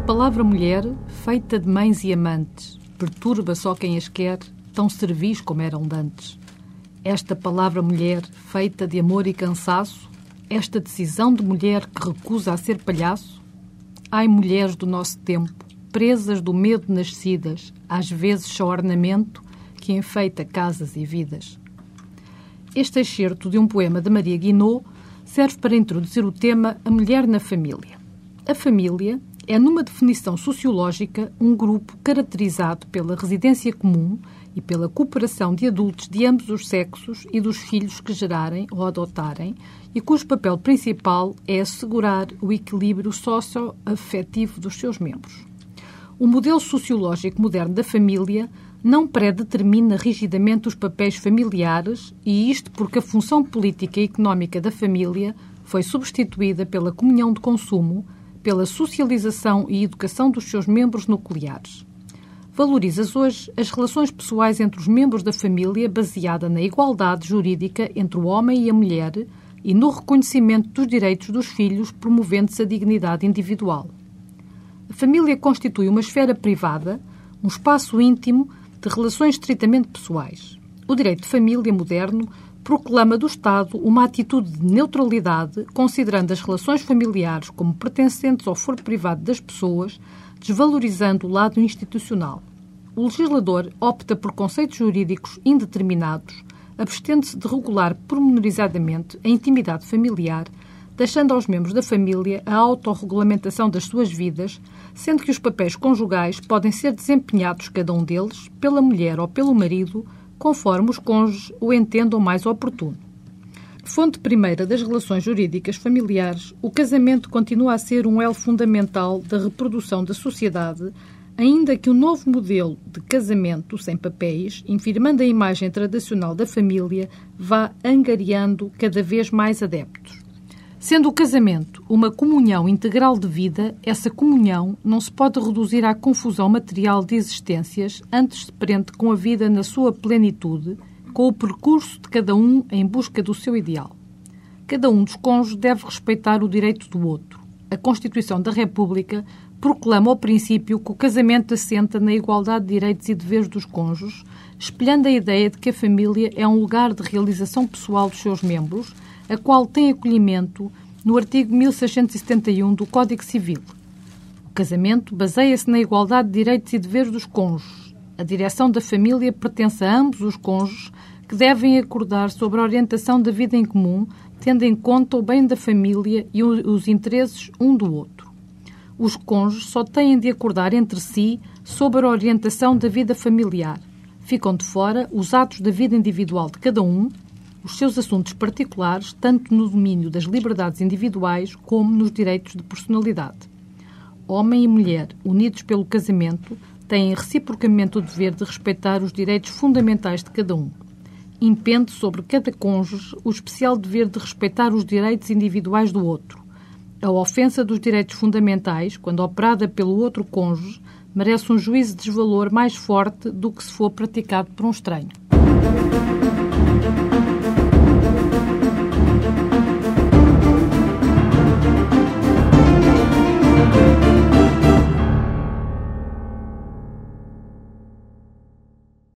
palavra mulher, feita de mães e amantes, perturba só quem as quer, tão servis como eram dantes. Esta palavra mulher, feita de amor e cansaço, esta decisão de mulher que recusa a ser palhaço? Ai, mulheres do nosso tempo, presas do medo nascidas, às vezes só ornamento que enfeita casas e vidas. Este excerto de um poema de Maria Guinot serve para introduzir o tema A Mulher na Família. A família é, numa definição sociológica, um grupo caracterizado pela residência comum e pela cooperação de adultos de ambos os sexos e dos filhos que gerarem ou adotarem, e cujo papel principal é assegurar o equilíbrio socioafetivo dos seus membros. O modelo sociológico moderno da família não predetermina rigidamente os papéis familiares, e isto porque a função política e económica da família foi substituída pela comunhão de consumo, pela socialização e educação dos seus membros nucleares. Valorizas hoje as relações pessoais entre os membros da família baseada na igualdade jurídica entre o homem e a mulher e no reconhecimento dos direitos dos filhos, promovendo-se a dignidade individual. A família constitui uma esfera privada, um espaço íntimo de relações estritamente pessoais. O direito de família moderno proclama do Estado uma atitude de neutralidade, considerando as relações familiares como pertencentes ao foro privado das pessoas, desvalorizando o lado institucional. O legislador opta por conceitos jurídicos indeterminados, abstendo-se de regular pormenorizadamente a intimidade familiar, deixando aos membros da família a autorregulamentação das suas vidas, sendo que os papéis conjugais podem ser desempenhados, cada um deles, pela mulher ou pelo marido, conforme os cônjuges o entendam mais oportuno. Fonte primeira das relações jurídicas familiares, o casamento continua a ser um elo fundamental da reprodução da sociedade, ainda que o novo modelo de casamento sem papéis, infirmando a imagem tradicional da família, vá angariando cada vez mais adeptos. Sendo o casamento uma comunhão integral de vida, essa comunhão não se pode reduzir à confusão material de existências, antes se prende com a vida na sua plenitude, com o percurso de cada um em busca do seu ideal. Cada um dos cônjuges deve respeitar o direito do outro. A Constituição da República proclama o princípio que o casamento assenta na igualdade de direitos e deveres dos cônjuges, espelhando a ideia de que a família é um lugar de realização pessoal dos seus membros, a qual tem acolhimento no artigo 1671 do Código Civil. O casamento baseia-se na igualdade de direitos e deveres dos cônjuges. A direção da família pertence a ambos os cônjuges, que devem acordar sobre a orientação da vida em comum, tendo em conta o bem da família e os interesses um do outro. Os cônjuges só têm de acordar entre si sobre a orientação da vida familiar. Ficam de fora os atos da vida individual de cada um, os seus assuntos particulares, tanto no domínio das liberdades individuais como nos direitos de personalidade. Homem e mulher, unidos pelo casamento, têm reciprocamente o dever de respeitar os direitos fundamentais de cada um. Impende sobre cada cônjuge o especial dever de respeitar os direitos individuais do outro. A ofensa dos direitos fundamentais, quando operada pelo outro cônjuge, merece um juízo de desvalor mais forte do que se for praticado por um estranho.